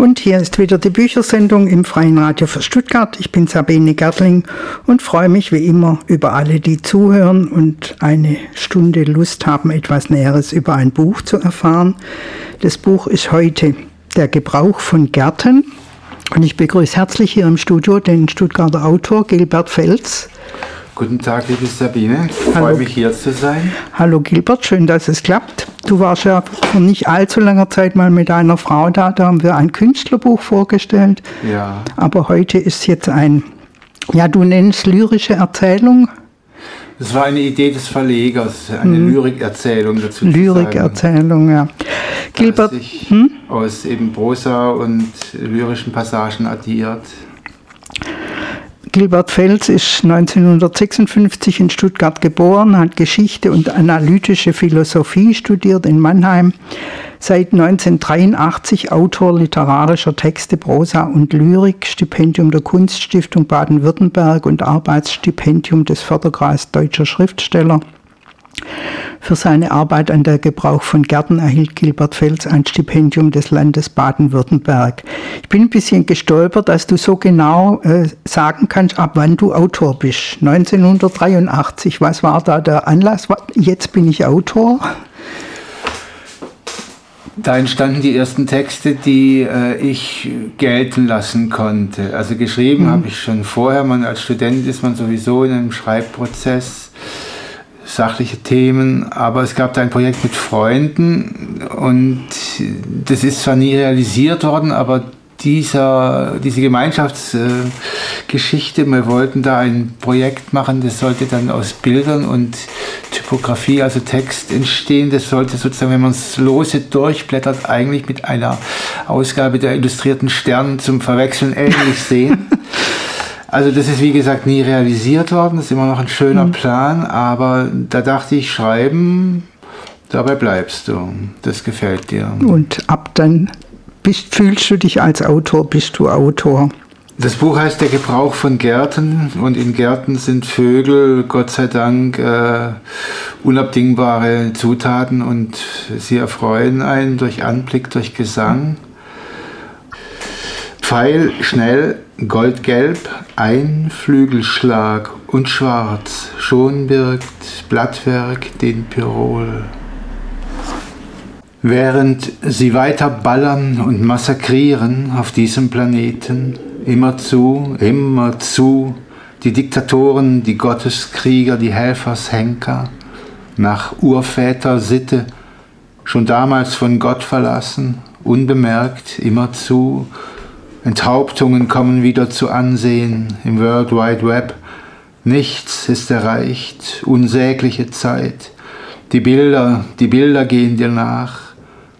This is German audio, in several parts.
Und hier ist wieder die Büchersendung im Freien Radio für Stuttgart. Ich bin Sabine Gertling und freue mich wie immer über alle, die zuhören und eine Stunde Lust haben, etwas Näheres über ein Buch zu erfahren. Das Buch ist heute Der Gebrauch von Gärten. Und ich begrüße herzlich hier im Studio den Stuttgarter Autor Gilbert Fels. Guten Tag, liebe Sabine. Ich freue mich hier zu sein. Hallo Gilbert, schön, dass es klappt. Du warst ja vor nicht allzu langer Zeit mal mit einer Frau da, da haben wir ein Künstlerbuch vorgestellt. Ja. Aber heute ist jetzt ein, ja, du nennst lyrische Erzählung. Das war eine Idee des Verlegers, eine mhm. Lyrikerzählung dazu. Lyrikerzählung, ja. Gilbert, hm? aus eben Prosa und lyrischen Passagen addiert. Gilbert Fels ist 1956 in Stuttgart geboren, hat Geschichte und analytische Philosophie studiert in Mannheim. Seit 1983 Autor literarischer Texte, Prosa und Lyrik, Stipendium der Kunststiftung Baden-Württemberg und Arbeitsstipendium des Förderkreises Deutscher Schriftsteller. Für seine Arbeit an der Gebrauch von Gärten erhielt Gilbert Fels ein Stipendium des Landes Baden-Württemberg. Ich bin ein bisschen gestolpert, dass du so genau äh, sagen kannst, ab wann du Autor bist. 1983, was war da der Anlass? Jetzt bin ich Autor. Da entstanden die ersten Texte, die äh, ich gelten lassen konnte. Also geschrieben mhm. habe ich schon vorher. Man als Student ist man sowieso in einem Schreibprozess sachliche Themen, aber es gab da ein Projekt mit Freunden und das ist zwar nie realisiert worden, aber dieser, diese Gemeinschaftsgeschichte, wir wollten da ein Projekt machen, das sollte dann aus Bildern und Typografie, also Text entstehen. Das sollte sozusagen, wenn man es lose durchblättert, eigentlich mit einer Ausgabe der Illustrierten Stern zum Verwechseln ähnlich sehen. Also das ist wie gesagt nie realisiert worden, das ist immer noch ein schöner mhm. Plan, aber da dachte ich, schreiben, dabei bleibst du. Das gefällt dir. Und ab dann bist, fühlst du dich als Autor, bist du Autor. Das Buch heißt Der Gebrauch von Gärten und in Gärten sind Vögel, Gott sei Dank, äh, unabdingbare Zutaten und sie erfreuen einen durch Anblick, durch Gesang. Pfeil, schnell, goldgelb, ein Flügelschlag und schwarz, schon birgt Blattwerk den Pirol. Während sie weiter ballern und massakrieren auf diesem Planeten, immerzu, immerzu, die Diktatoren, die Gotteskrieger, die Helfershenker, nach Urväter Sitte, schon damals von Gott verlassen, unbemerkt, immerzu, Enthauptungen kommen wieder zu Ansehen im World Wide Web. Nichts ist erreicht, unsägliche Zeit. Die Bilder, die Bilder gehen dir nach.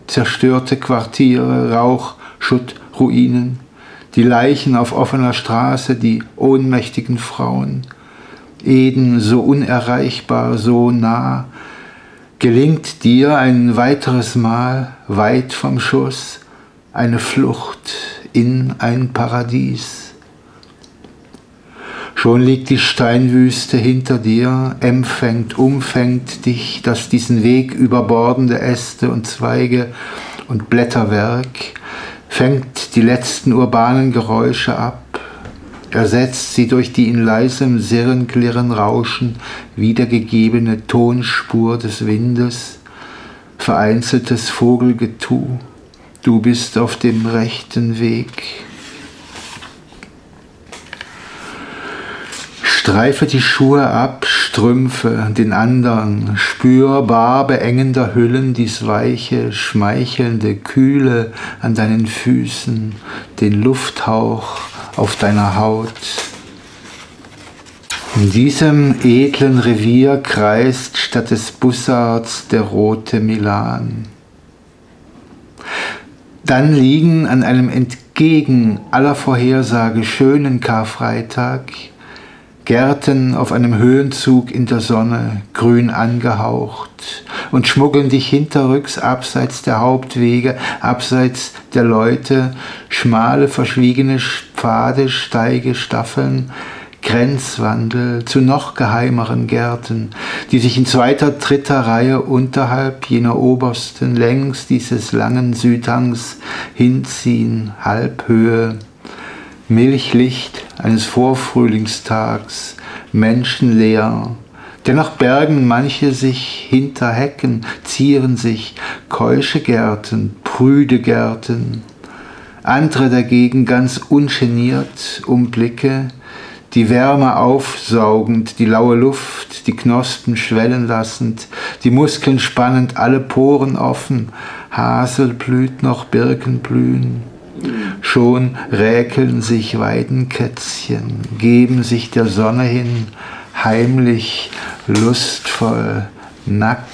Zerstörte Quartiere, Rauch, Schutt, Ruinen. Die Leichen auf offener Straße, die ohnmächtigen Frauen. Eden so unerreichbar, so nah. Gelingt dir ein weiteres Mal, weit vom Schuss, eine Flucht in ein Paradies. Schon liegt die Steinwüste hinter dir, empfängt, umfängt dich, dass diesen Weg überbordende Äste und Zweige und Blätterwerk, fängt die letzten urbanen Geräusche ab, ersetzt sie durch die in leisem Sirren, Klirren, Rauschen wiedergegebene Tonspur des Windes, vereinzeltes Vogelgetu, Du bist auf dem rechten Weg. Streife die Schuhe ab, Strümpfe, den anderen, spürbar beengender Hüllen dies weiche, schmeichelnde, kühle an deinen Füßen, den Lufthauch auf deiner Haut. In diesem edlen Revier kreist statt des Bussards der rote Milan. Dann liegen an einem entgegen aller Vorhersage schönen Karfreitag Gärten auf einem Höhenzug in der Sonne, grün angehaucht, und schmuggeln dich hinterrücks abseits der Hauptwege, abseits der Leute, schmale, verschwiegene Pfade, Steige, Staffeln, Grenzwandel zu noch geheimeren Gärten, die sich in zweiter, dritter Reihe unterhalb jener obersten längs dieses langen Südhangs hinziehen, Halbhöhe, Milchlicht eines Vorfrühlingstags, menschenleer, Dennoch bergen manche sich hinter Hecken, zieren sich keusche Gärten, prüde Gärten, andere dagegen ganz ungeniert um Blicke, die Wärme aufsaugend, die laue Luft, die Knospen schwellen lassend, die Muskeln spannend, alle Poren offen, Hasel blüht noch, Birken blühen. Schon räkeln sich Weidenkätzchen, geben sich der Sonne hin, heimlich, lustvoll, nackt.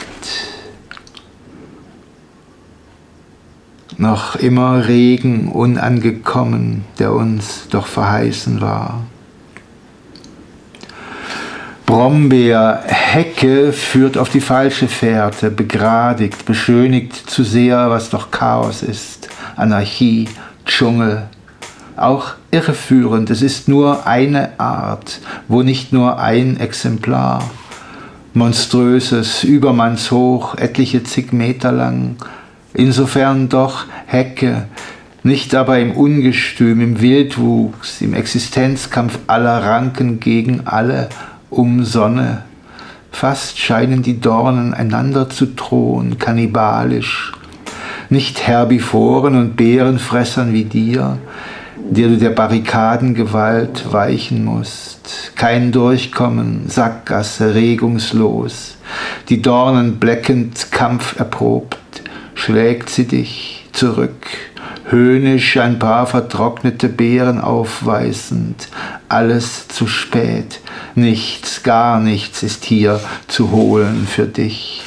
Noch immer Regen unangekommen, der uns doch verheißen war. Brombeerhecke führt auf die falsche Fährte, begradigt, beschönigt zu sehr, was doch Chaos ist, Anarchie, Dschungel, auch irreführend. Es ist nur eine Art, wo nicht nur ein Exemplar. Monströses, übermannshoch, etliche zig Meter lang. Insofern doch Hecke, nicht aber im Ungestüm, im Wildwuchs, im Existenzkampf aller Ranken gegen alle um Sonne. Fast scheinen die Dornen einander zu drohen, kannibalisch. Nicht Herbivoren und Bärenfressern wie dir, der du der Barrikadengewalt weichen musst. Kein Durchkommen, Sackgasse, regungslos. Die Dornen bleckend, kampferprobt, schlägt sie dich zurück, höhnisch ein paar vertrocknete Beeren aufweisend. Alles zu spät, nichts, gar nichts ist hier zu holen für dich.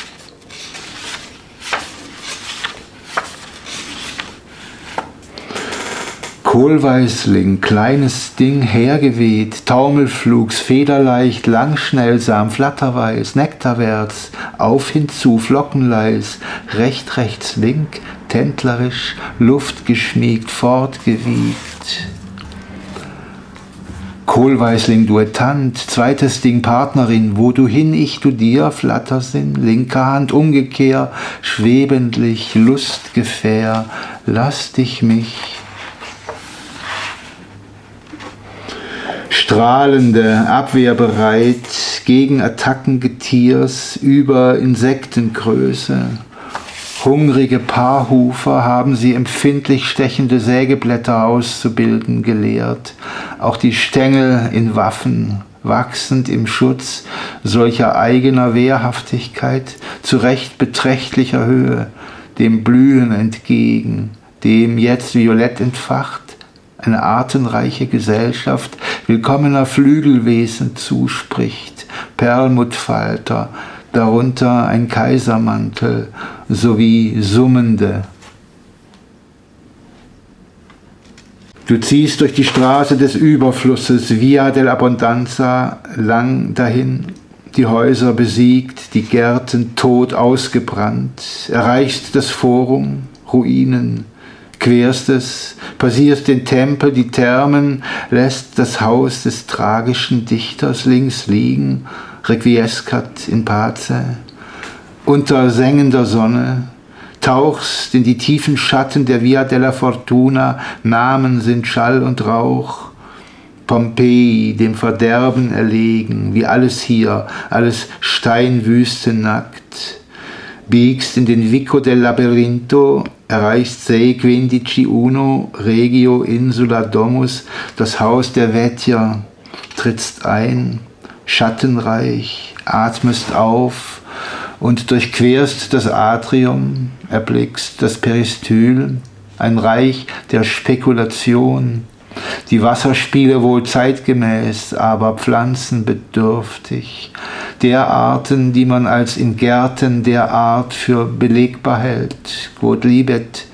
Kohlweißling, kleines Ding, hergeweht, Taumelflugs, federleicht, langschnellsam, flatterweiß, nektarwärts, auf hinzu, flockenleis, recht, rechts, link, tändlerisch, luftgeschmiegt, fortgewiegt. Kohlweißling duettant, zweites Ding Partnerin, wo du hin, ich, du dir, Flattersinn, linke Hand umgekehr, schwebendlich, Lustgefähr, lass dich mich strahlende, abwehrbereit gegen Attacken Getiers über Insektengröße. Hungrige Paarhufer haben sie empfindlich stechende Sägeblätter auszubilden gelehrt, auch die Stängel in Waffen, wachsend im Schutz solcher eigener Wehrhaftigkeit zu recht beträchtlicher Höhe, dem Blühen entgegen, dem jetzt violett entfacht eine artenreiche Gesellschaft willkommener Flügelwesen zuspricht, Perlmuttfalter, darunter ein Kaisermantel sowie Summende. Du ziehst durch die Straße des Überflusses Via dell'Abbondanza lang dahin, die Häuser besiegt, die Gärten tot ausgebrannt, erreichst das Forum, Ruinen, querst es, passierst den Tempel, die Thermen, lässt das Haus des tragischen Dichters links liegen, requiescat in pace, unter sengender Sonne, tauchst in die tiefen Schatten der Via della Fortuna, Namen sind Schall und Rauch, Pompeji, dem Verderben erlegen, wie alles hier, alles Steinwüste nackt, biegst in den Vico del Labyrinto, erreicht sei quindici uno regio insula domus, das Haus der Vettier, trittst ein, schattenreich, atmest auf und durchquerst das Atrium, erblickst das Peristyl, ein Reich der Spekulation, die Wasserspiele wohl zeitgemäß, aber pflanzenbedürftig, der Arten, die man als in Gärten der Art für belegbar hält, Quodlibet,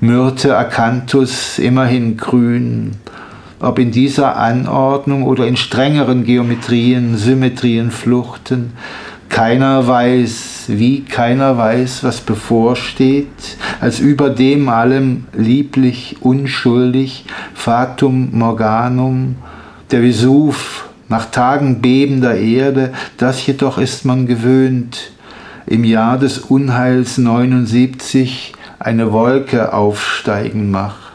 Myrte, Acanthus, immerhin grün, ob in dieser Anordnung oder in strengeren Geometrien, Symmetrien, Fluchten, keiner weiß, wie keiner weiß, was bevorsteht, als über dem allem lieblich, unschuldig, Fatum Morganum, der Vesuv nach Tagen bebender Erde, das jedoch ist man gewöhnt, im Jahr des Unheils 79 eine Wolke aufsteigen macht.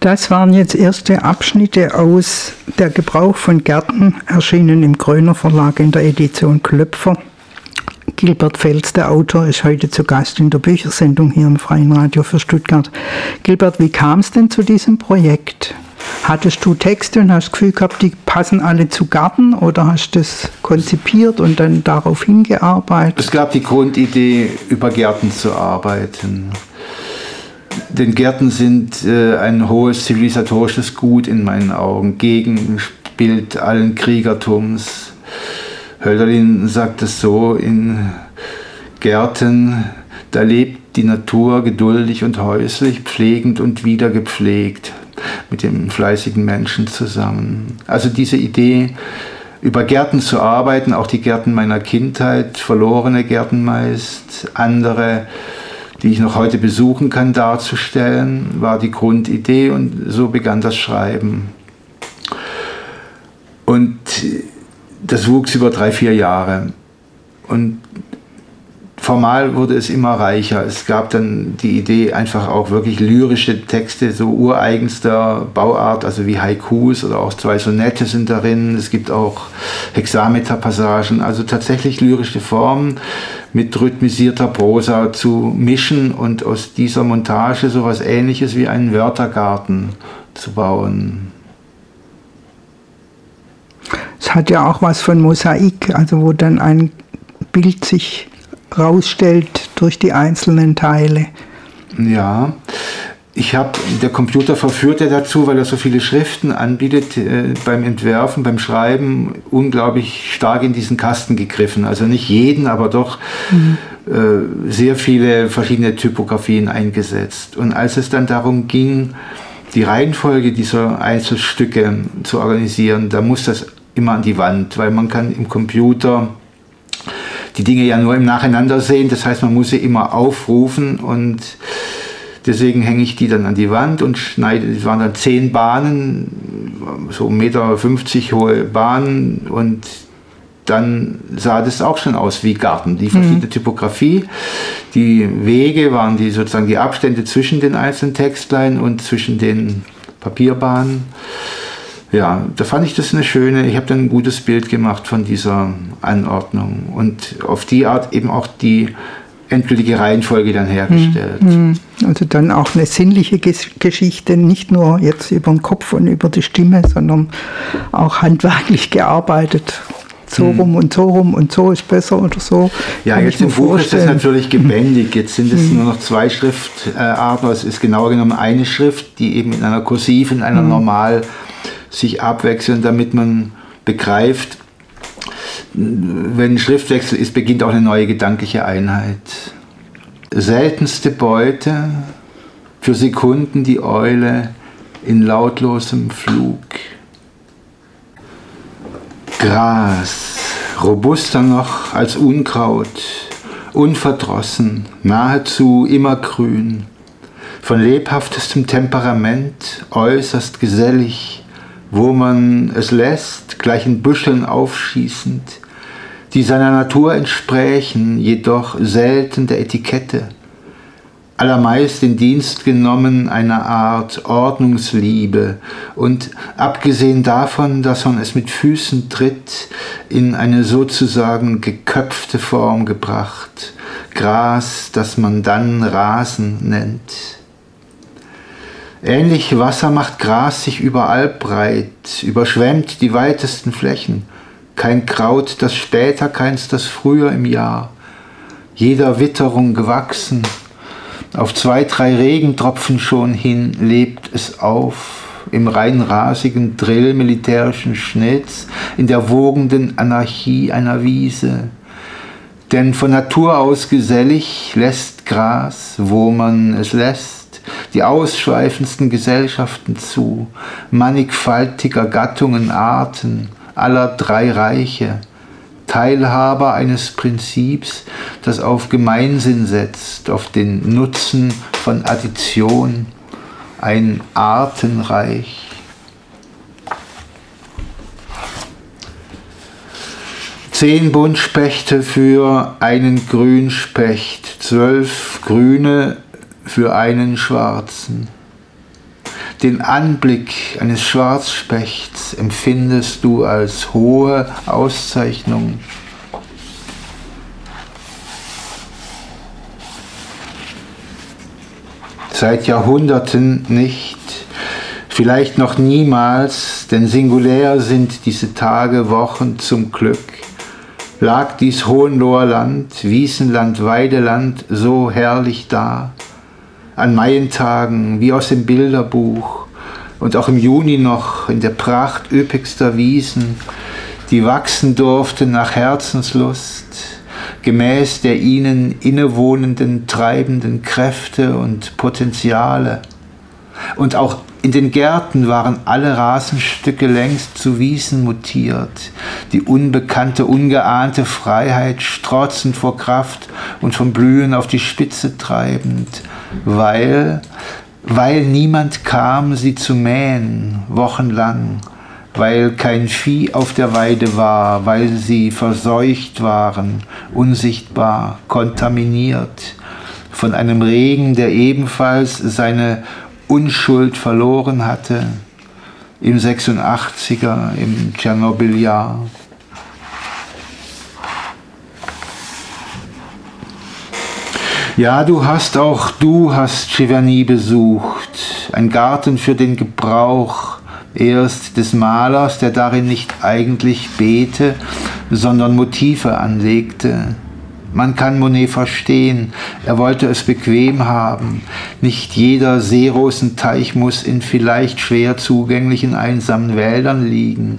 Das waren jetzt erste Abschnitte aus Der Gebrauch von Gärten, erschienen im Kröner Verlag in der Edition Klöpfer. Gilbert Fels, der Autor, ist heute zu Gast in der Büchersendung hier im Freien Radio für Stuttgart. Gilbert, wie kam es denn zu diesem Projekt? Hattest du Texte und hast das Gefühl gehabt, die passen alle zu Garten oder hast du das konzipiert und dann darauf hingearbeitet? Es gab die Grundidee, über Gärten zu arbeiten. Denn Gärten sind äh, ein hohes zivilisatorisches Gut in meinen Augen, Gegenbild allen Kriegertums. Hölderlin sagt es so, in Gärten, da lebt die Natur geduldig und häuslich, pflegend und wieder gepflegt mit dem fleißigen Menschen zusammen. Also diese Idee, über Gärten zu arbeiten, auch die Gärten meiner Kindheit, verlorene Gärten meist, andere, die ich noch heute besuchen kann, darzustellen, war die Grundidee und so begann das Schreiben. Und das wuchs über drei, vier Jahre. Und formal wurde es immer reicher. Es gab dann die Idee, einfach auch wirklich lyrische Texte, so ureigenster Bauart, also wie Haikus oder auch zwei Sonette sind darin. Es gibt auch Hexameterpassagen, also tatsächlich lyrische Formen mit rhythmisierter Prosa zu mischen und aus dieser Montage sowas ähnliches wie einen Wörtergarten zu bauen. Es hat ja auch was von Mosaik, also wo dann ein Bild sich rausstellt durch die einzelnen Teile. Ja, ich habe, der Computer verführt ja dazu, weil er so viele Schriften anbietet, äh, beim Entwerfen, beim Schreiben unglaublich stark in diesen Kasten gegriffen. Also nicht jeden, aber doch mhm. äh, sehr viele verschiedene Typografien eingesetzt. Und als es dann darum ging, die Reihenfolge dieser Einzelstücke zu organisieren, da muss das immer an die Wand, weil man kann im Computer die Dinge ja nur im Nacheinander sehen. Das heißt, man muss sie immer aufrufen und deswegen hänge ich die dann an die Wand und schneide, es waren dann zehn Bahnen, so 1,50 Meter hohe Bahnen und dann sah das auch schon aus wie Garten. Die verschiedene mhm. Typografie, die Wege waren die sozusagen die Abstände zwischen den einzelnen Textlein und zwischen den Papierbahnen ja, da fand ich das eine schöne, ich habe dann ein gutes Bild gemacht von dieser Anordnung und auf die Art eben auch die endgültige Reihenfolge dann hergestellt. Hm, hm. Also dann auch eine sinnliche Geschichte, nicht nur jetzt über den Kopf und über die Stimme, sondern auch handwerklich gearbeitet. So hm. rum und so rum und so ist besser oder so. Ja, jetzt im Buch ist das natürlich gebändig. Jetzt sind es nur noch zwei Schriftarten. Es ist genauer genommen eine Schrift, die eben in einer kursiven, einer normal sich abwechseln, damit man begreift, wenn ein Schriftwechsel ist, beginnt auch eine neue gedankliche Einheit. Seltenste Beute, für Sekunden die Eule in lautlosem Flug. Gras, robuster noch als Unkraut, unverdrossen, nahezu immergrün, von lebhaftestem Temperament, äußerst gesellig, wo man es lässt, gleich in Büscheln aufschießend, die seiner Natur entsprächen, jedoch selten der Etikette, allermeist in Dienst genommen einer Art Ordnungsliebe und abgesehen davon, dass man es mit Füßen tritt, in eine sozusagen geköpfte Form gebracht, Gras, das man dann Rasen nennt. Ähnlich Wasser macht Gras sich überall breit, überschwemmt die weitesten Flächen. Kein Kraut, das später, keins, das früher im Jahr. Jeder Witterung gewachsen. Auf zwei, drei Regentropfen schon hin lebt es auf. Im rein rasigen Drill militärischen Schnitz, in der wogenden Anarchie einer Wiese. Denn von Natur aus gesellig lässt Gras, wo man es lässt die ausschweifendsten Gesellschaften zu, mannigfaltiger Gattungen, Arten, aller drei Reiche, Teilhaber eines Prinzips, das auf Gemeinsinn setzt, auf den Nutzen von Addition, ein Artenreich. Zehn Buntspechte für einen Grünspecht, zwölf Grüne für einen Schwarzen. Den Anblick eines Schwarzspechts empfindest du als hohe Auszeichnung. Seit Jahrhunderten nicht, vielleicht noch niemals, denn singulär sind diese Tage, Wochen zum Glück, lag dies Hohenloher Land, Wiesenland, Weideland so herrlich da an Maientagen wie aus dem Bilderbuch und auch im Juni noch in der Pracht üppigster Wiesen, die wachsen durften nach Herzenslust, gemäß der ihnen innewohnenden treibenden Kräfte und Potenziale. Und auch in den Gärten waren alle Rasenstücke längst zu Wiesen mutiert, die unbekannte, ungeahnte Freiheit strotzend vor Kraft und vom Blühen auf die Spitze treibend, weil, weil niemand kam, sie zu mähen, wochenlang, weil kein Vieh auf der Weide war, weil sie verseucht waren, unsichtbar, kontaminiert. Von einem Regen, der ebenfalls seine Unschuld verloren hatte im 86er, im Tschernobyl-Jahr. Ja, du hast auch, du hast Giverny besucht, ein Garten für den Gebrauch erst des Malers, der darin nicht eigentlich Beete, sondern Motive anlegte. Man kann Monet verstehen, er wollte es bequem haben. Nicht jeder Seerosenteich muss in vielleicht schwer zugänglichen einsamen Wäldern liegen,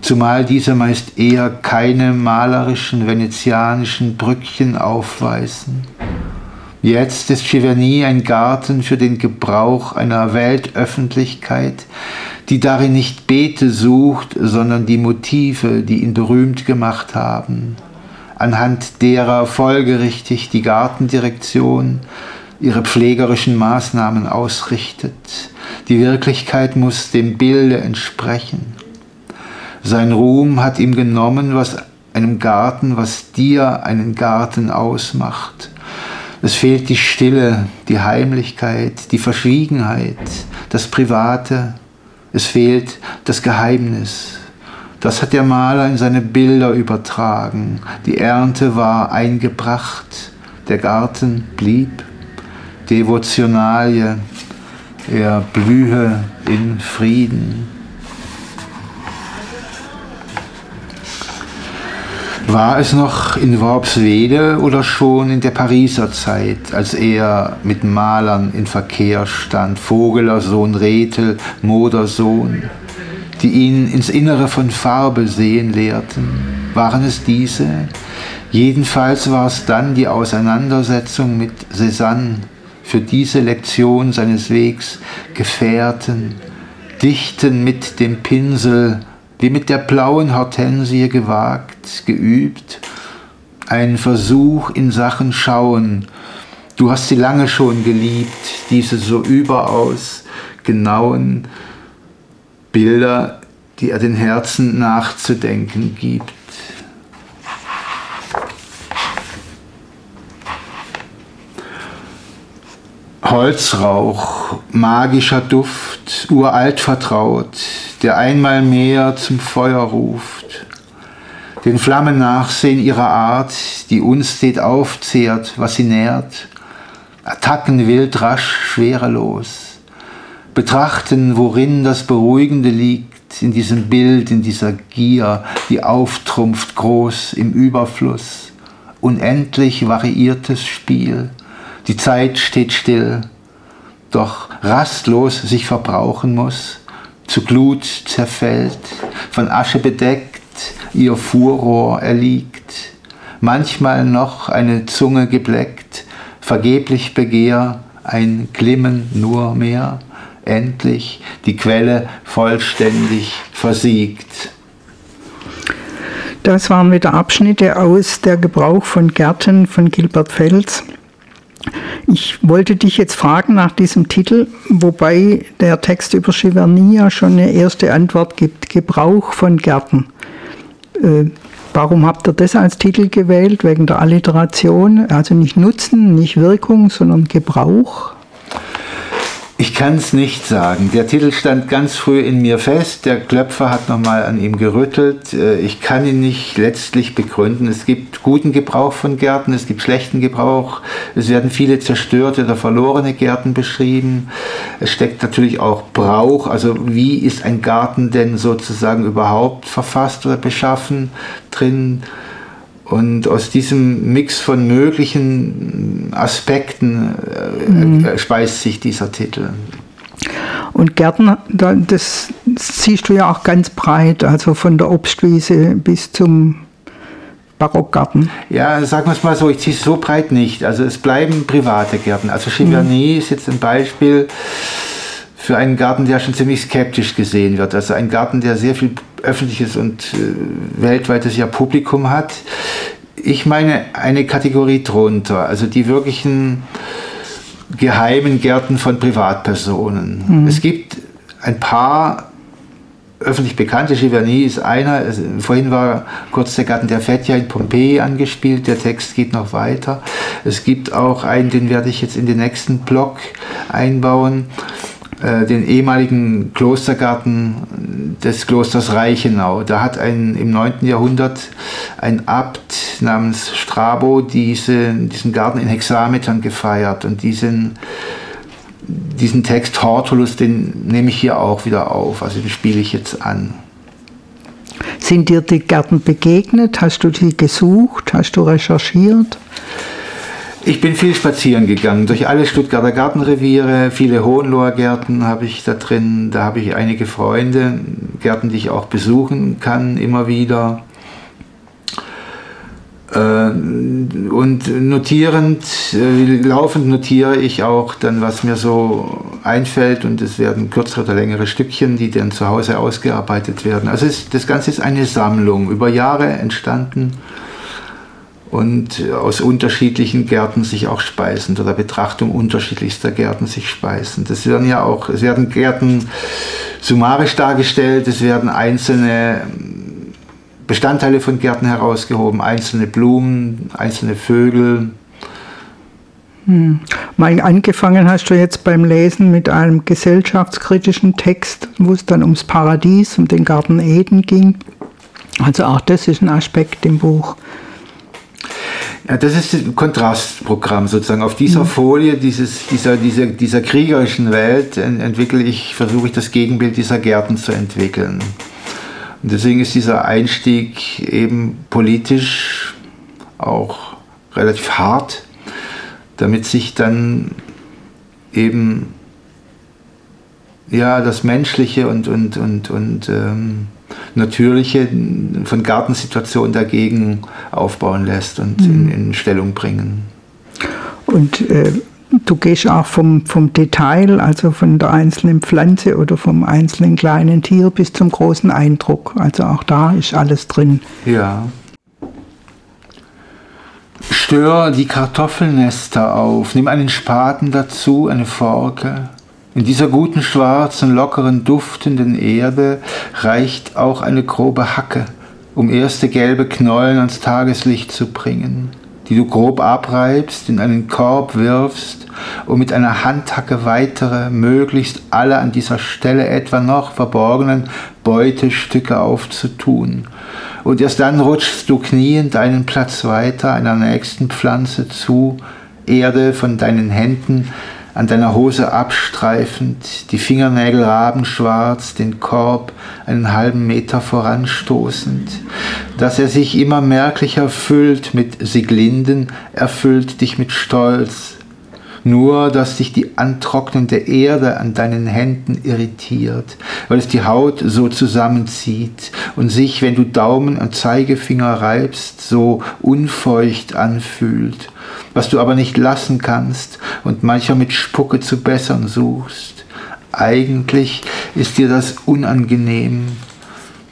zumal diese meist eher keine malerischen venezianischen Brückchen aufweisen. Jetzt ist Giverny ein Garten für den Gebrauch einer Weltöffentlichkeit, die darin nicht Beete sucht, sondern die Motive, die ihn berühmt gemacht haben, anhand derer folgerichtig die Gartendirektion ihre pflegerischen Maßnahmen ausrichtet. Die Wirklichkeit muss dem Bilde entsprechen. Sein Ruhm hat ihm genommen, was einem Garten, was dir einen Garten ausmacht es fehlt die Stille, die Heimlichkeit, die Verschwiegenheit, das Private. Es fehlt das Geheimnis. Das hat der Maler in seine Bilder übertragen. Die Ernte war eingebracht, der Garten blieb. Devotionalie, er blühe in Frieden. War es noch in Worpswede oder schon in der Pariser Zeit, als er mit Malern in Verkehr stand, Vogeler Sohn Rethel, Modersohn, die ihn ins Innere von Farbe sehen lehrten? Waren es diese? Jedenfalls war es dann die Auseinandersetzung mit Cézanne, für diese Lektion seines Wegs Gefährten, Dichten mit dem Pinsel, wie mit der blauen Hortensie gewagt, geübt, ein Versuch in Sachen Schauen. Du hast sie lange schon geliebt, diese so überaus genauen Bilder, die er den Herzen nachzudenken gibt. Holzrauch, magischer Duft, uralt vertraut, der einmal mehr zum Feuer ruft. Den Flammen nachsehen ihrer Art, die uns steht aufzehrt, was sie nährt. Attacken wild rasch, schwerelos. Betrachten, worin das Beruhigende liegt, in diesem Bild, in dieser Gier, die auftrumpft groß im Überfluss. Unendlich variiertes Spiel. Die Zeit steht still, doch rastlos sich verbrauchen muss zu Glut zerfällt, von Asche bedeckt, ihr Fuhrrohr erliegt, manchmal noch eine Zunge gebleckt, vergeblich Begehr, ein Glimmen nur mehr, endlich die Quelle vollständig versiegt. Das waren wieder Abschnitte aus Der Gebrauch von Gärten von Gilbert Fels. Ich wollte dich jetzt fragen nach diesem Titel, wobei der Text über Giverny ja schon eine erste Antwort gibt. Gebrauch von Gärten. Äh, Warum habt ihr das als Titel gewählt? Wegen der Alliteration? Also nicht Nutzen, nicht Wirkung, sondern Gebrauch? Ich kann es nicht sagen. Der Titel stand ganz früh in mir fest. Der Klöpfer hat nochmal an ihm gerüttelt. Äh, ich kann ihn nicht letztlich begründen. Es gibt guten Gebrauch von Gärten, es gibt schlechten Gebrauch. Es werden viele zerstörte oder verlorene Gärten beschrieben. Es steckt natürlich auch Brauch. Also wie ist ein Garten denn sozusagen überhaupt verfasst oder beschaffen drin? Und aus diesem Mix von möglichen Aspekten äh, mhm. Äh, speist sich dieser Titel. Und Gärten, das siehst du ja auch ganz breit, also von der Obstwiese bis zum Barockgarten. Ja, sagen wir es mal so, ich ziehe es so breit nicht. Also es bleiben private Gärten. Also Giverny mhm. ist jetzt ein Beispiel für einen Garten, der schon ziemlich skeptisch gesehen wird. Also ein Garten, der sehr viel öffentliches und äh, weltweites ja Publikum hat. Ich meine eine Kategorie drunter, also die wirklichen geheimen Gärten von Privatpersonen. Mhm. Es gibt ein paar öffentlich bekannte, Giverny ist einer, also vorhin war kurz der Garten der Fetja in Pompeji angespielt, der Text geht noch weiter. Es gibt auch einen, den werde ich jetzt in den nächsten Blog einbauen. Äh, den ehemaligen Klostergarten des Klosters Reichenau. Da hat ein, im 9. Jahrhundert ein Abt namens Strabo diese, diesen Garten in Hexametern gefeiert und diesen, diesen Text Hortulus, den nehme ich hier auch wieder auf, also den spiele ich jetzt an. Sind dir die Gärten begegnet? Hast du die gesucht? Hast du recherchiert? Ich bin viel spazieren gegangen, durch alle Stuttgarter Gartenreviere, viele Hohenloher Gärten habe ich da drin, da habe ich einige Freunde, Gärten, die ich auch besuchen kann, immer wieder. Äh, und notierend, äh, laufend notiere ich auch dann, was mir so einfällt und es werden kürzere oder längere Stückchen, die dann zu Hause ausgearbeitet werden. Also es, das Ganze ist eine Sammlung, über Jahre entstanden und aus unterschiedlichen Gärten sich auch speisen oder Betrachtung unterschiedlichster Gärten sich speisen. Das werden ja auch, es werden Gärten summarisch dargestellt, es werden einzelne Bestandteile von Gärten herausgehoben, einzelne Blumen, einzelne Vögel. Hm. Mal angefangen hast du jetzt beim Lesen mit einem gesellschaftskritischen Text, wo es dann ums Paradies, um den Garten Eden ging. Also auch das ist ein Aspekt im Buch. Ja, das ist ein Kontrastprogramm sozusagen. Auf dieser mhm. Folie dieses, dieser, dieser, dieser kriegerischen Welt entwickle ich, versuche ich das Gegenbild dieser Gärten zu entwickeln. Und deswegen ist dieser Einstieg eben politisch auch relativ hart, damit sich dann eben ja das Menschliche und, und, und, und ähm, natürliche von Gartensituationen dagegen aufbauen lässt und mhm. in, in, Stellung bringen. Und äh, du gehst auch vom, vom Detail, also von der einzelnen Pflanze oder vom einzelnen kleinen Tier bis zum großen Eindruck. Also auch da ist alles drin. Ja. Stör die Kartoffelnester auf, nimm einen Spaten dazu, eine Forke. In dieser guten, schwarzen, lockeren, duftenden Erde reicht auch eine grobe Hacke, um erste gelbe Knollen ans Tageslicht zu bringen, die du grob abreibst, in einen Korb wirfst, um mit einer Handhacke weitere, möglichst alle an dieser Stelle etwa noch verborgenen Beutestücke aufzutun. Und erst dann rutschst du kniend einen Platz weiter einer nächsten Pflanze zu, Erde von deinen Händen, an deiner Hose abstreifend, die Fingernägel rabenschwarz, den Korb einen halben Meter voranstoßend. Dass er sich immer merklicher füllt mit Sieglinden, erfüllt dich mit Stolz. Nur, dass dich die antrocknende Erde an deinen Händen irritiert, weil es die Haut so zusammenzieht und sich, wenn du Daumen und Zeigefinger reibst, so unfeucht anfühlt was du aber nicht lassen kannst und manchmal mit Spucke zu bessern suchst. Eigentlich ist dir das unangenehm,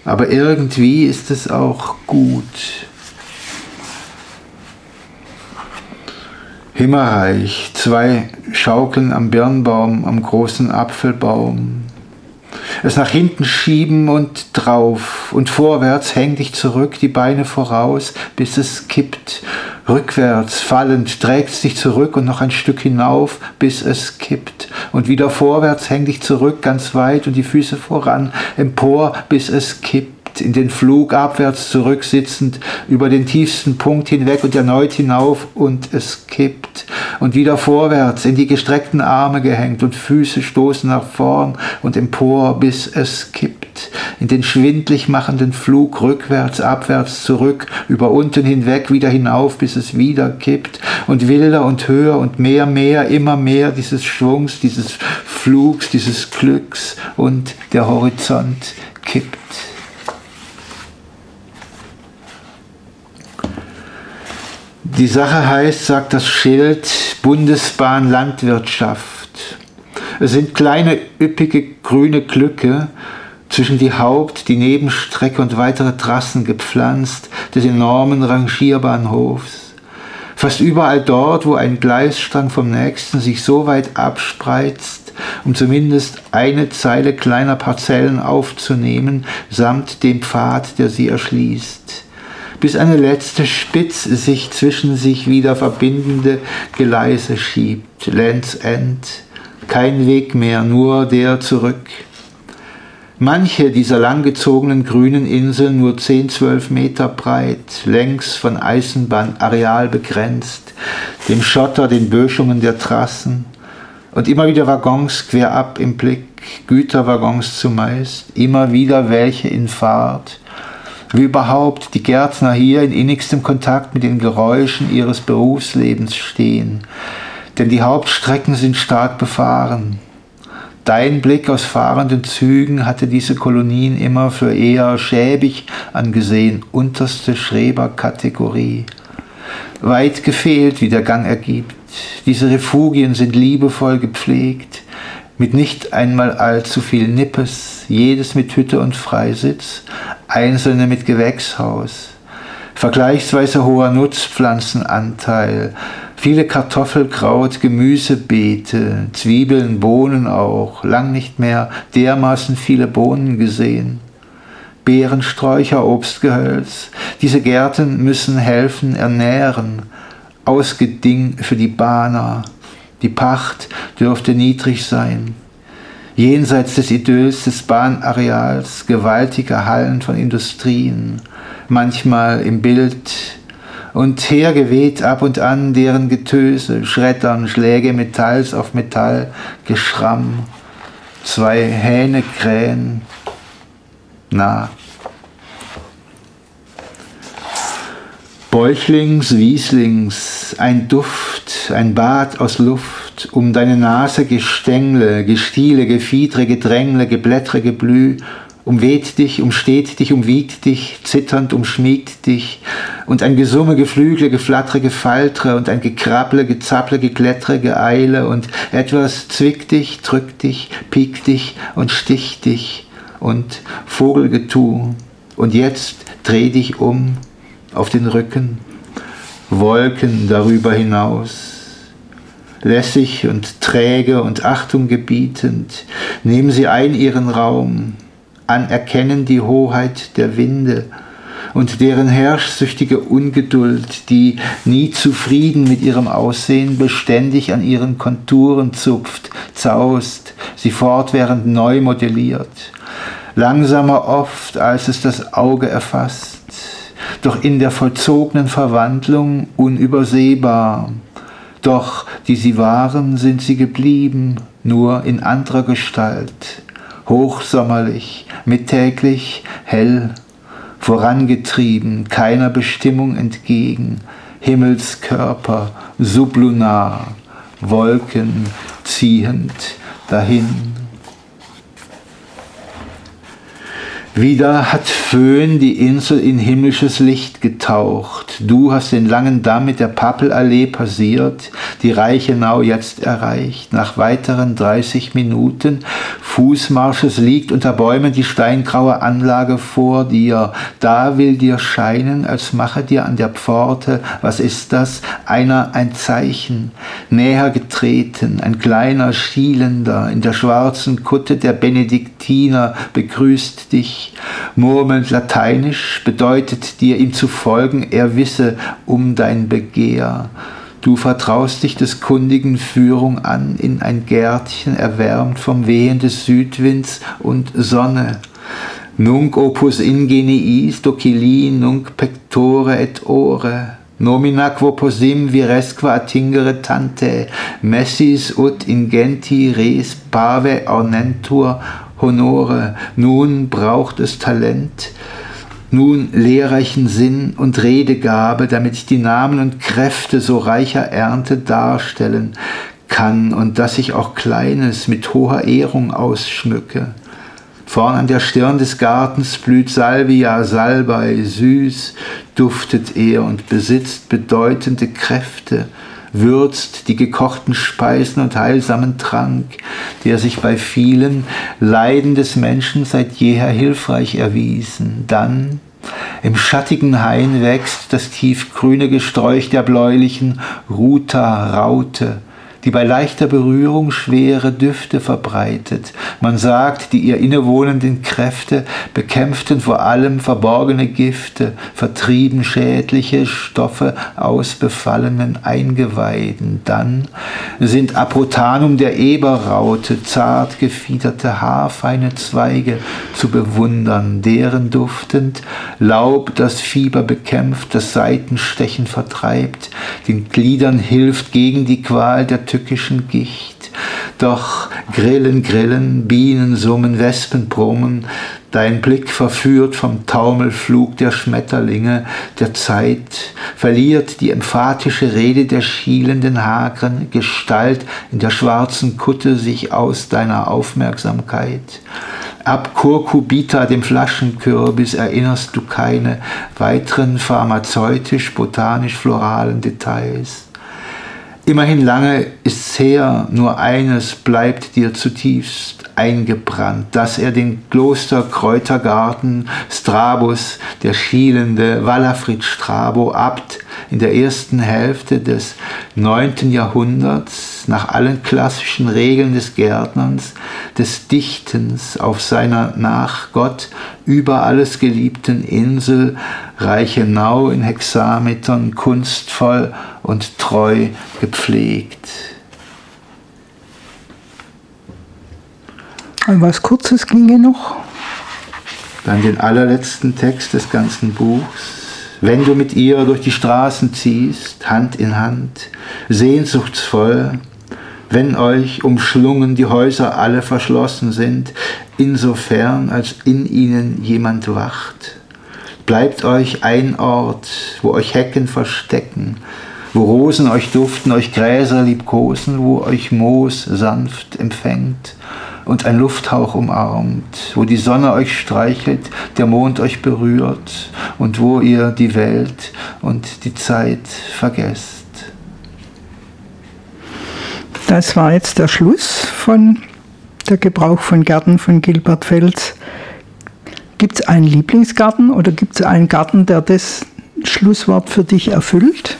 aber irgendwie ist es auch gut. Himmerreich, zwei Schaukeln am Birnbaum, am großen Apfelbaum. Es nach hinten schieben und drauf und vorwärts häng dich zurück, die Beine voraus, bis es kippt. Rückwärts fallend trägst dich zurück und noch ein Stück hinauf, bis es kippt. Und wieder vorwärts häng dich zurück ganz weit und die Füße voran, empor, bis es kippt den Flug abwärts zurücksitzend, über den tiefsten Punkt hinweg und erneut hinauf und es kippt und wieder vorwärts in die gestreckten Arme gehängt und Füße stoßen nach vorn und empor, bis es kippt, in den schwindlig machenden Flug rückwärts, abwärts, zurück, über unten hinweg, wieder hinauf, bis es wieder kippt und wilder und höher und mehr, mehr, immer mehr dieses Schwungs, dieses Flugs, dieses Glücks und der Horizont kippt. Die Sache heißt, sagt das Schild, Bundesbahn Landwirtschaft. Es sind kleine, üppige, grüne Glücke zwischen die Haupt-, die Nebenstrecke und weitere Trassen gepflanzt des enormen Rangierbahnhofs. Fast überall dort, wo ein Gleisstrang vom nächsten sich so weit abspreizt, um zumindest eine Zeile kleiner Parzellen aufzunehmen, samt dem Pfad, der sie erschließt bis eine letzte Spitz sich zwischen sich wieder verbindende Gleise schiebt. Lands End, kein Weg mehr, nur der zurück. Manche dieser langgezogenen grünen Inseln nur 10, 12 Meter breit, längs von Eisenbahnareal begrenzt, dem Schotter, den Böschungen der Trassen und immer wieder Waggons querab im Blick, Güterwaggons zumeist, immer wieder welche in Fahrt, wie überhaupt die Gärtner hier in innigstem Kontakt mit den Geräuschen ihres Berufslebens stehen. Denn die Hauptstrecken sind stark befahren. Dein Blick aus fahrenden Zügen hatte diese Kolonien immer für eher schäbig angesehen, unterste Schreberkategorie. Weit gefehlt, wie der Gang ergibt. Diese Refugien sind liebevoll gepflegt, mit nicht einmal allzu viel Nippes, jedes mit Hütte und Freisitz, einzelne mit Gewächshaus, vergleichsweise hoher Nutzpflanzenanteil, viele Kartoffelkraut, Gemüsebeete, Zwiebeln, Bohnen auch, lang nicht mehr dermaßen viele Bohnen gesehen. Beerensträucher, Obstgehölz, diese Gärten müssen helfen, ernähren, ausgeding für die Bahner. Die Pacht dürfte niedrig sein jenseits des Idylls des Bahnareals, gewaltige Hallen von Industrien, manchmal im Bild, und hergeweht ab und an deren Getöse, Schreddern, Schläge Metalls auf Metall, Geschramm, zwei Hähne krähen, nah. Bäuchlings, Wieslings, ein Duft, ein Bad aus Luft, um deine Nase Gestängle, Gestiele, Gefiedre, Gedrängle, Geblättre, Geblüh, umweht dich, umsteht dich, umwiegt dich, zitternd umschmiegt dich, und ein Gesumme, Geflügle, Geflattere, Gefaltre, und ein Gekrabble, Gezapple, Geglättre, Geeile, und etwas zwickt dich, drückt dich, piekt dich und sticht dich, und Vogelgetu, und jetzt dreh dich um auf den Rücken, Wolken darüber hinaus, lässig und träge und Achtung gebietend, nehmen sie ein ihren Raum, anerkennen die Hoheit der Winde und deren herrschsüchtige Ungeduld, die nie zufrieden mit ihrem Aussehen beständig an ihren Konturen zupft, zaust, sie fortwährend neu modelliert, langsamer oft, als es das Auge erfasst, doch in der vollzogenen Verwandlung unübersehbar, doch die sie waren, sind sie geblieben, nur in anderer Gestalt, hochsommerlich, mittäglich, hell, vorangetrieben, keiner Bestimmung entgegen, Himmelskörper, sublunar, Wolken ziehend dahin. Wieder hat Föhn die Insel in himmlisches Licht getaucht. Du hast den langen Damm mit der Pappelallee passiert, die Reichenau jetzt erreicht. Nach weiteren 30 Minuten Fußmarsches liegt unter Bäumen die steingraue Anlage vor dir. Da will dir scheinen, als mache dir an der Pforte, was ist das? Einer ein Zeichen. Näher getreten, ein kleiner Schielender in der schwarzen Kutte der Benediktiner begrüßt dich. Murmelnd lateinisch bedeutet dir ihm zu folgen, er wisse um dein Begehr. Du vertraust dich des kundigen Führung an in ein Gärtchen, erwärmt vom Wehen des Südwinds und Sonne. Nunc opus ingeniis docili nunc pectore et ore. Nomina quo posim viresque attingere tante, messis ut ingenti res pave ornentur honore. Nun braucht es Talent, nun lehrreichen Sinn und Redegabe, damit ich die Namen und Kräfte so reicher Ernte darstellen kann und dass ich auch Kleines mit hoher Ehrung ausschmücke. Vorn an der Stirn des Gartens blüht Salvia, Salbei, süß duftet er und besitzt bedeutende Kräfte, würzt die gekochten Speisen und heilsamen Trank, der sich bei vielen Leiden des Menschen seit jeher hilfreich erwiesen. Dann im schattigen Hain wächst das tiefgrüne Gesträuch der bläulichen Ruta Raute, die bei leichter Berührung schwere Düfte verbreitet. Man sagt, die ihr innewohnenden Kräfte bekämpften vor allem verborgene Gifte, vertrieben schädliche Stoffe aus befallenen Eingeweiden. Dann sind Aprotanum der Eberraute, zart gefiederte haarfeine Zweige zu bewundern, deren duftend Laub das Fieber bekämpft, das Seitenstechen vertreibt, den Gliedern hilft gegen die Qual der tückischen Gicht. Doch Grillen, Grillen, Bienen summen, Wespen brummen, dein Blick verführt vom Taumelflug der Schmetterlinge der Zeit, verliert die emphatische Rede der schielenden hageren Gestalt in der schwarzen Kutte sich aus deiner Aufmerksamkeit. Ab Kurkubita, dem Flaschenkürbis, erinnerst du keine weiteren pharmazeutisch-botanisch-floralen Details. Immerhin lange ist's her, nur eines bleibt dir zutiefst eingebrannt, dass er den Klosterkräutergarten Strabus, der schielende Wallafrid Strabo, Abt, in der ersten Hälfte des neunten Jahrhunderts nach allen klassischen Regeln des Gärtnerns, des Dichtens auf seiner nach Gott über alles geliebten Insel Reichenau in Hexametern kunstvoll und treu gepflegt. Was Kurzes ginge noch. Dann den allerletzten Text des ganzen Buchs. Wenn du mit ihr durch die Straßen ziehst, Hand in Hand, sehnsuchtsvoll, wenn euch umschlungen die Häuser alle verschlossen sind, insofern als in ihnen jemand wacht, bleibt euch ein Ort, wo euch Hecken verstecken, wo Rosen euch duften, euch Gräser liebkosen, wo euch Moos sanft empfängt, und ein Lufthauch umarmt, wo die Sonne euch streichelt, der Mond euch berührt und wo ihr die Welt und die Zeit vergesst. Das war jetzt der Schluss von der Gebrauch von Gärten von Gilbert Fels. Gibt es einen Lieblingsgarten oder gibt es einen Garten, der das Schlusswort für dich erfüllt?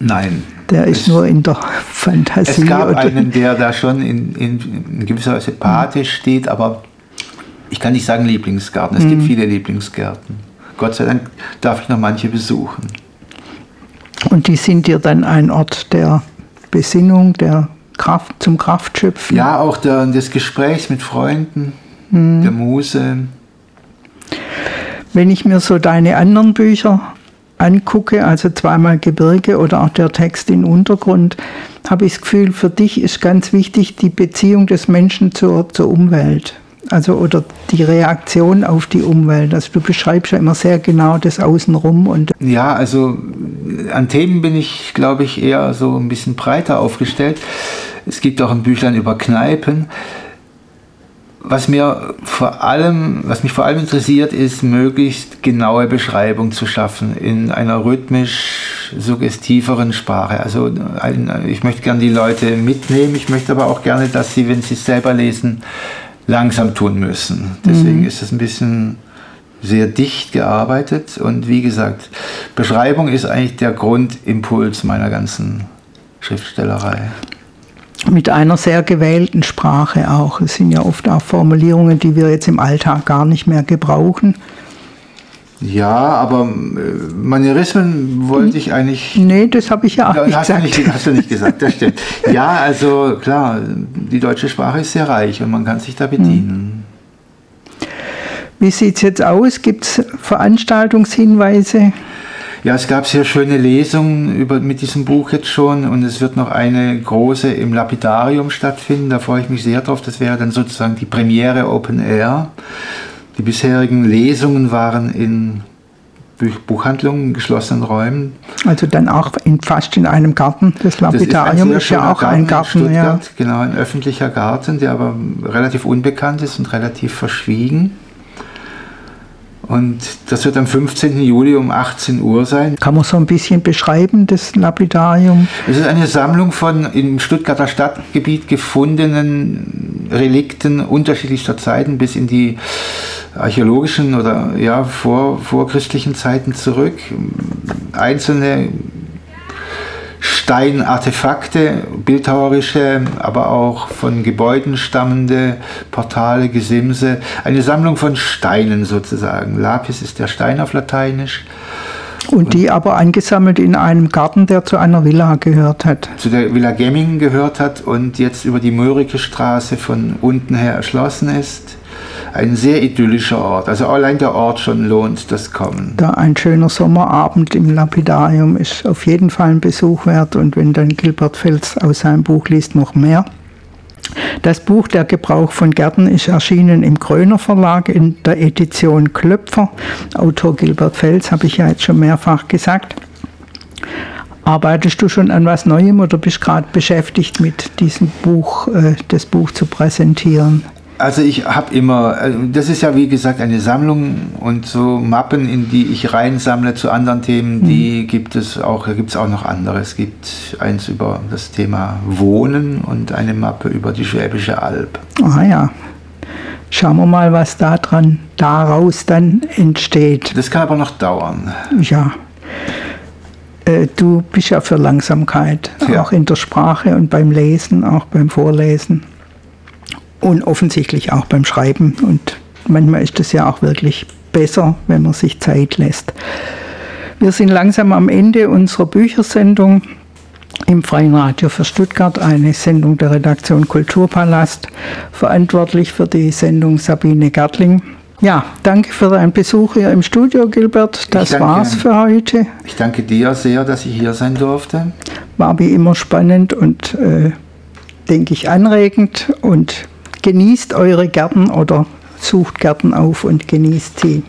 Nein, der ist es, nur in der Fantasie. Es gab einen, der da schon in, in, in gewisser Weise pathisch steht, aber ich kann nicht sagen Lieblingsgarten. Es mhm. gibt viele Lieblingsgärten. Gott sei Dank darf ich noch manche besuchen. Und die sind dir dann ein Ort der Besinnung, der Kraft zum Kraftschöpfen? Ja, auch der, des Gesprächs mit Freunden, mhm. der Muse. Wenn ich mir so deine anderen Bücher angucke, also zweimal Gebirge oder auch der Text in Untergrund, habe ich das Gefühl, für dich ist ganz wichtig die Beziehung des Menschen zur, zur Umwelt. Also oder die Reaktion auf die Umwelt. Also du beschreibst ja immer sehr genau das Außenrum. Und ja, also an Themen bin ich, glaube ich, eher so ein bisschen breiter aufgestellt. Es gibt auch ein Büchlein über Kneipen was mir vor allem, was mich vor allem interessiert, ist möglichst genaue Beschreibung zu schaffen in einer rhythmisch suggestiveren Sprache. Also ein, ich möchte gerne die Leute mitnehmen, ich möchte aber auch gerne, dass sie, wenn sie es selber lesen, langsam tun müssen. Deswegen mhm. ist es ein bisschen sehr dicht gearbeitet und wie gesagt, Beschreibung ist eigentlich der Grundimpuls meiner ganzen Schriftstellerei. Mit einer sehr gewählten Sprache auch. Es sind ja oft auch Formulierungen, die wir jetzt im Alltag gar nicht mehr gebrauchen. Ja, aber äh, Manierismen wollte ich eigentlich. Nee, das habe ich ja auch nicht hast gesagt. Du nicht, hast du nicht gesagt, das stimmt. ja, also klar, die deutsche Sprache ist sehr reich und man kann sich da bedienen. Wie sieht es jetzt aus? Gibt es Veranstaltungshinweise? Ja, es gab sehr schöne Lesungen über, mit diesem Buch jetzt schon und es wird noch eine große im Lapidarium stattfinden. Da freue ich mich sehr drauf. Das wäre dann sozusagen die Premiere Open Air. Die bisherigen Lesungen waren in Buchhandlungen, geschlossenen Räumen. Also dann auch in, fast in einem Garten. Das Lapidarium das ist, ist ja auch Garten ein Garten. Ja. Genau, ein öffentlicher Garten, der aber relativ unbekannt ist und relativ verschwiegen. Und das wird am 15. Juli um 18 Uhr sein. Kann man so ein bisschen beschreiben, das Lapidarium? Es ist eine Sammlung von im Stuttgarter Stadtgebiet gefundenen Relikten unterschiedlichster Zeiten bis in die archäologischen oder ja, vor, vorchristlichen Zeiten zurück. Einzelne Steinartefakte, bildhauerische, aber auch von Gebäuden stammende Portale, Gesimse. Eine Sammlung von Steinen sozusagen. Lapis ist der Stein auf Lateinisch. Und die aber angesammelt in einem Garten, der zu einer Villa gehört hat. Zu der Villa Gemmingen gehört hat und jetzt über die Mörike Straße von unten her erschlossen ist ein sehr idyllischer Ort. Also allein der Ort schon lohnt das Kommen. Da ein schöner Sommerabend im Lapidarium ist auf jeden Fall ein Besuch wert und wenn dann Gilbert Fels aus seinem Buch liest, noch mehr. Das Buch Der Gebrauch von Gärten ist erschienen im Kröner Verlag in der Edition Klöpfer. Autor Gilbert Fels habe ich ja jetzt schon mehrfach gesagt. Arbeitest du schon an was Neuem oder bist gerade beschäftigt mit diesem Buch, äh, das Buch zu präsentieren? Also ich habe immer, äh, das ist ja wie gesagt eine Sammlung und so Mappen, in die ich reinsammle zu anderen Themen, mhm. die gibt es auch, da gibt es auch noch andere. Es gibt eins über das Thema Wohnen und eine Mappe über die Schwäbische Alb. Ah ja. Schauen wir mal, was da dran, daraus dann entsteht. Das kann aber noch dauern. Ja. Äh, du bist ja für Langsamkeit, ja. auch in der Sprache und beim Lesen, auch beim Vorlesen und offensichtlich auch beim Schreiben. Und manchmal ist es ja auch wirklich besser, wenn man sich Zeit lässt. Wir sind langsam am Ende unserer Büchersendung im Freien Radio für Stuttgart, eine Sendung der Redaktion Kulturpalast. Verantwortlich für die Sendung Sabine Gartling. Ja, danke für deinen Besuch hier im Studio, Gilbert. Das danke, war's für heute. Ich danke dir sehr, dass ich hier sein durfte. War wie immer spannend und, äh, denke ich, anregend. Und genießt eure Gärten oder sucht Gärten auf und genießt sie.